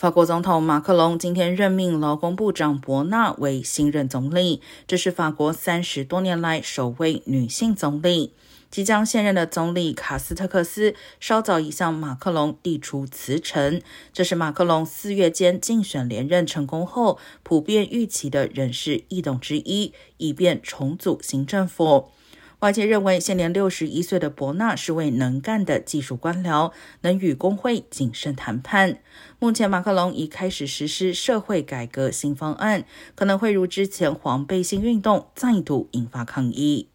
法国总统马克龙今天任命劳工部长伯纳为新任总理，这是法国三十多年来首位女性总理。即将现任的总理卡斯特克斯稍早已向马克龙递出辞呈，这是马克龙四月间竞选连任成功后普遍预期的人事异动之一，以便重组新政府。外界认为，现年六十一岁的伯纳是位能干的技术官僚，能与工会谨慎谈判。目前，马克龙已开始实施社会改革新方案，可能会如之前黄背心运动再度引发抗议。